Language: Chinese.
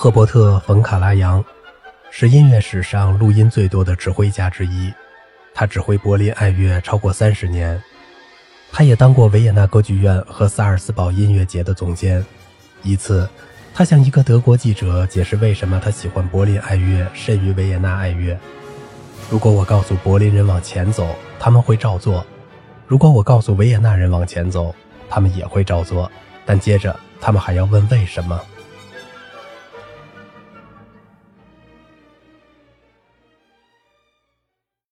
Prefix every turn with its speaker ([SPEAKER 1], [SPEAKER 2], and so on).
[SPEAKER 1] 赫伯特冯卡拉扬是音乐史上录音最多的指挥家之一。他指挥柏林爱乐超过三十年他也当过维也纳歌剧院和萨尔斯堡音乐节的总监。一次他向一个德国记者解释为什么他喜欢柏林爱乐甚于维也纳爱乐。如果我告诉柏林人往前走他们会照做如果我告诉维也纳人往前走他们也会照做。但接着他们还要问为什么。